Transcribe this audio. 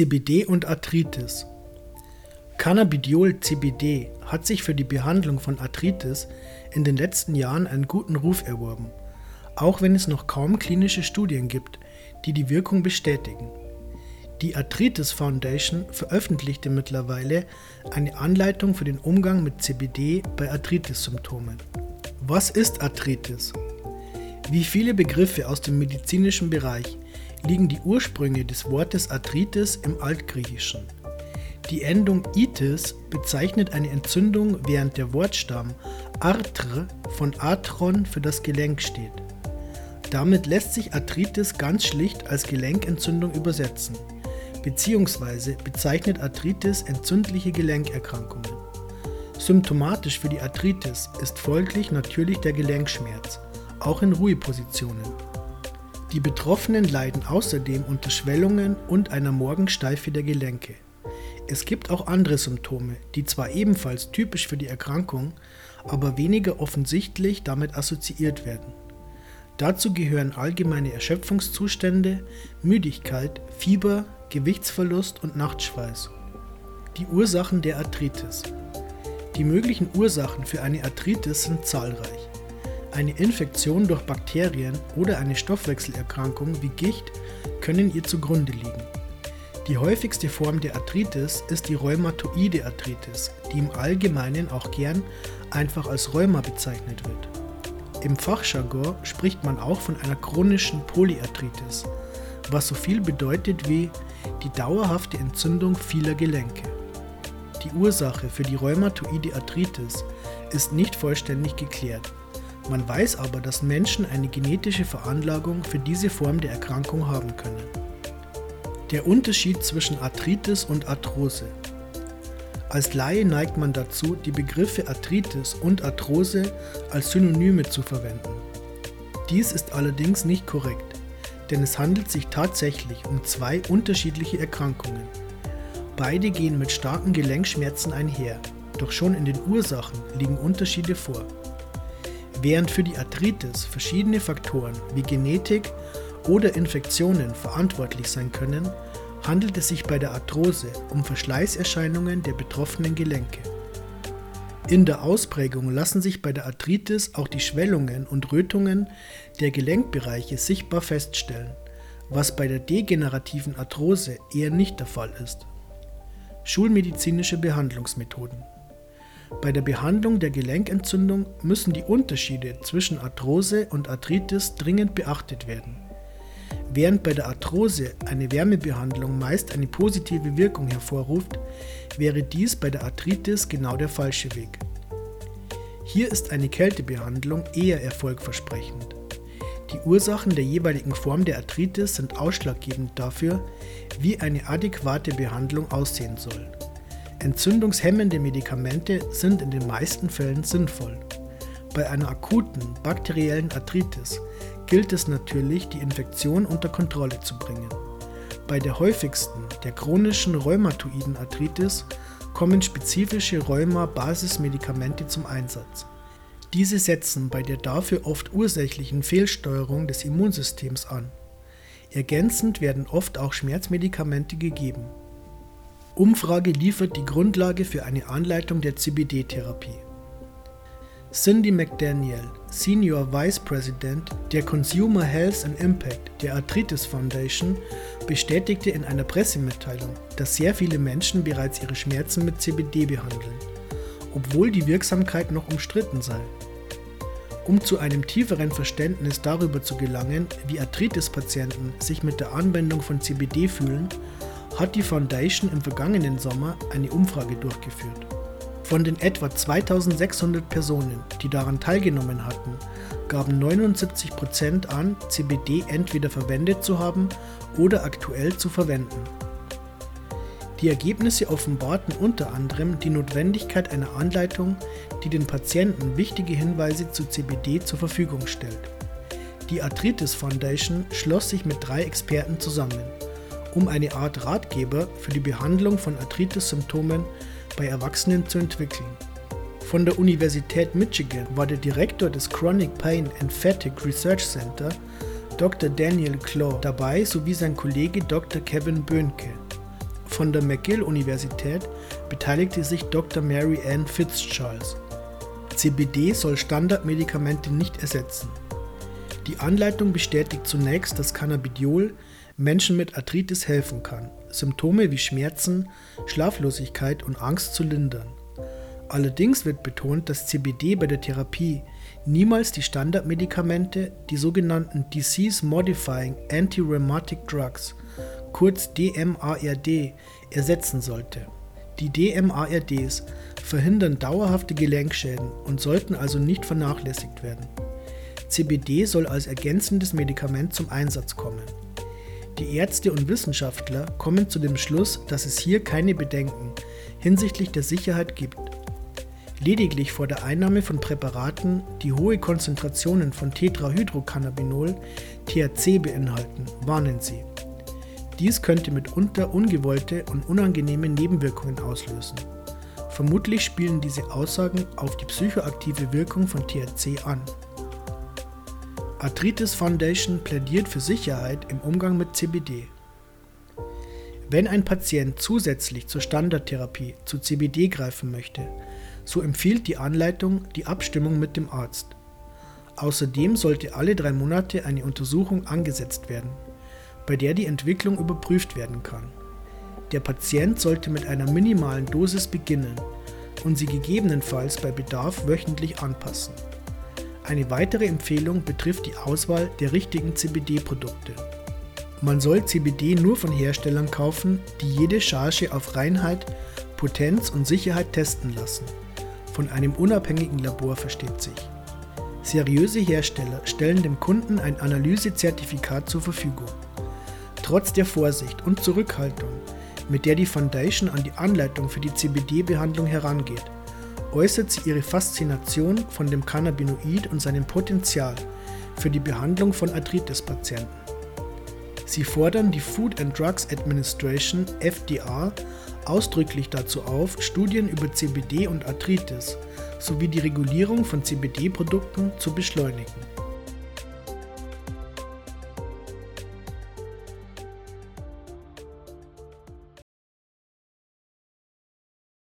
CBD und Arthritis. Cannabidiol CBD hat sich für die Behandlung von Arthritis in den letzten Jahren einen guten Ruf erworben, auch wenn es noch kaum klinische Studien gibt, die die Wirkung bestätigen. Die Arthritis Foundation veröffentlichte mittlerweile eine Anleitung für den Umgang mit CBD bei Arthritis-Symptomen. Was ist Arthritis? Wie viele Begriffe aus dem medizinischen Bereich liegen die Ursprünge des Wortes Arthritis im Altgriechischen. Die Endung itis bezeichnet eine Entzündung, während der Wortstamm arthr von atron für das Gelenk steht. Damit lässt sich Arthritis ganz schlicht als Gelenkentzündung übersetzen, beziehungsweise bezeichnet Arthritis entzündliche Gelenkerkrankungen. Symptomatisch für die Arthritis ist folglich natürlich der Gelenkschmerz, auch in Ruhepositionen. Die Betroffenen leiden außerdem unter Schwellungen und einer Morgensteife der Gelenke. Es gibt auch andere Symptome, die zwar ebenfalls typisch für die Erkrankung, aber weniger offensichtlich damit assoziiert werden. Dazu gehören allgemeine Erschöpfungszustände, Müdigkeit, Fieber, Gewichtsverlust und Nachtschweiß. Die Ursachen der Arthritis. Die möglichen Ursachen für eine Arthritis sind zahlreich. Eine Infektion durch Bakterien oder eine Stoffwechselerkrankung wie Gicht können ihr zugrunde liegen. Die häufigste Form der Arthritis ist die rheumatoide Arthritis, die im Allgemeinen auch gern einfach als Rheuma bezeichnet wird. Im Fachjargon spricht man auch von einer chronischen Polyarthritis, was so viel bedeutet wie die dauerhafte Entzündung vieler Gelenke. Die Ursache für die rheumatoide Arthritis ist nicht vollständig geklärt. Man weiß aber, dass Menschen eine genetische Veranlagung für diese Form der Erkrankung haben können. Der Unterschied zwischen Arthritis und Arthrose. Als Laie neigt man dazu, die Begriffe Arthritis und Arthrose als Synonyme zu verwenden. Dies ist allerdings nicht korrekt, denn es handelt sich tatsächlich um zwei unterschiedliche Erkrankungen. Beide gehen mit starken Gelenkschmerzen einher, doch schon in den Ursachen liegen Unterschiede vor. Während für die Arthritis verschiedene Faktoren wie Genetik oder Infektionen verantwortlich sein können, handelt es sich bei der Arthrose um Verschleißerscheinungen der betroffenen Gelenke. In der Ausprägung lassen sich bei der Arthritis auch die Schwellungen und Rötungen der Gelenkbereiche sichtbar feststellen, was bei der degenerativen Arthrose eher nicht der Fall ist. Schulmedizinische Behandlungsmethoden bei der Behandlung der Gelenkentzündung müssen die Unterschiede zwischen Arthrose und Arthritis dringend beachtet werden. Während bei der Arthrose eine Wärmebehandlung meist eine positive Wirkung hervorruft, wäre dies bei der Arthritis genau der falsche Weg. Hier ist eine Kältebehandlung eher erfolgversprechend. Die Ursachen der jeweiligen Form der Arthritis sind ausschlaggebend dafür, wie eine adäquate Behandlung aussehen soll. Entzündungshemmende Medikamente sind in den meisten Fällen sinnvoll. Bei einer akuten bakteriellen Arthritis gilt es natürlich, die Infektion unter Kontrolle zu bringen. Bei der häufigsten, der chronischen rheumatoiden Arthritis, kommen spezifische Rheuma-Basismedikamente zum Einsatz. Diese setzen bei der dafür oft ursächlichen Fehlsteuerung des Immunsystems an. Ergänzend werden oft auch Schmerzmedikamente gegeben. Umfrage liefert die Grundlage für eine Anleitung der CBD-Therapie. Cindy McDaniel, Senior Vice President der Consumer Health and Impact der Arthritis Foundation, bestätigte in einer Pressemitteilung, dass sehr viele Menschen bereits ihre Schmerzen mit CBD behandeln, obwohl die Wirksamkeit noch umstritten sei. Um zu einem tieferen Verständnis darüber zu gelangen, wie Arthritis-Patienten sich mit der Anwendung von CBD fühlen, hat die Foundation im vergangenen Sommer eine Umfrage durchgeführt. Von den etwa 2600 Personen, die daran teilgenommen hatten, gaben 79% an, CBD entweder verwendet zu haben oder aktuell zu verwenden. Die Ergebnisse offenbarten unter anderem die Notwendigkeit einer Anleitung, die den Patienten wichtige Hinweise zu CBD zur Verfügung stellt. Die Arthritis Foundation schloss sich mit drei Experten zusammen um eine Art Ratgeber für die Behandlung von Arthritis-Symptomen bei Erwachsenen zu entwickeln. Von der Universität Michigan war der Direktor des Chronic Pain and Fatigue Research Center, Dr. Daniel Claw, dabei sowie sein Kollege Dr. Kevin Böhnke. Von der McGill-Universität beteiligte sich Dr. Mary Ann Fitzcharles. CBD soll Standardmedikamente nicht ersetzen. Die Anleitung bestätigt zunächst, dass Cannabidiol Menschen mit Arthritis helfen kann, Symptome wie Schmerzen, Schlaflosigkeit und Angst zu lindern. Allerdings wird betont, dass CBD bei der Therapie niemals die Standardmedikamente, die sogenannten Disease Modifying Anti-Rheumatic Drugs, kurz DMARD, ersetzen sollte. Die DMARDs verhindern dauerhafte Gelenkschäden und sollten also nicht vernachlässigt werden. CBD soll als ergänzendes Medikament zum Einsatz kommen. Die Ärzte und Wissenschaftler kommen zu dem Schluss, dass es hier keine Bedenken hinsichtlich der Sicherheit gibt. Lediglich vor der Einnahme von Präparaten, die hohe Konzentrationen von Tetrahydrocannabinol, THC beinhalten, warnen sie. Dies könnte mitunter ungewollte und unangenehme Nebenwirkungen auslösen. Vermutlich spielen diese Aussagen auf die psychoaktive Wirkung von THC an. Arthritis Foundation plädiert für Sicherheit im Umgang mit CBD. Wenn ein Patient zusätzlich zur Standardtherapie zu CBD greifen möchte, so empfiehlt die Anleitung die Abstimmung mit dem Arzt. Außerdem sollte alle drei Monate eine Untersuchung angesetzt werden, bei der die Entwicklung überprüft werden kann. Der Patient sollte mit einer minimalen Dosis beginnen und sie gegebenenfalls bei Bedarf wöchentlich anpassen. Eine weitere Empfehlung betrifft die Auswahl der richtigen CBD-Produkte. Man soll CBD nur von Herstellern kaufen, die jede Charge auf Reinheit, Potenz und Sicherheit testen lassen. Von einem unabhängigen Labor versteht sich. Seriöse Hersteller stellen dem Kunden ein Analysezertifikat zur Verfügung. Trotz der Vorsicht und Zurückhaltung, mit der die Foundation an die Anleitung für die CBD-Behandlung herangeht, äußert sie ihre Faszination von dem Cannabinoid und seinem Potenzial für die Behandlung von Arthritis-Patienten. Sie fordern die Food and Drugs Administration FDA ausdrücklich dazu auf, Studien über CBD und Arthritis sowie die Regulierung von CBD-Produkten zu beschleunigen.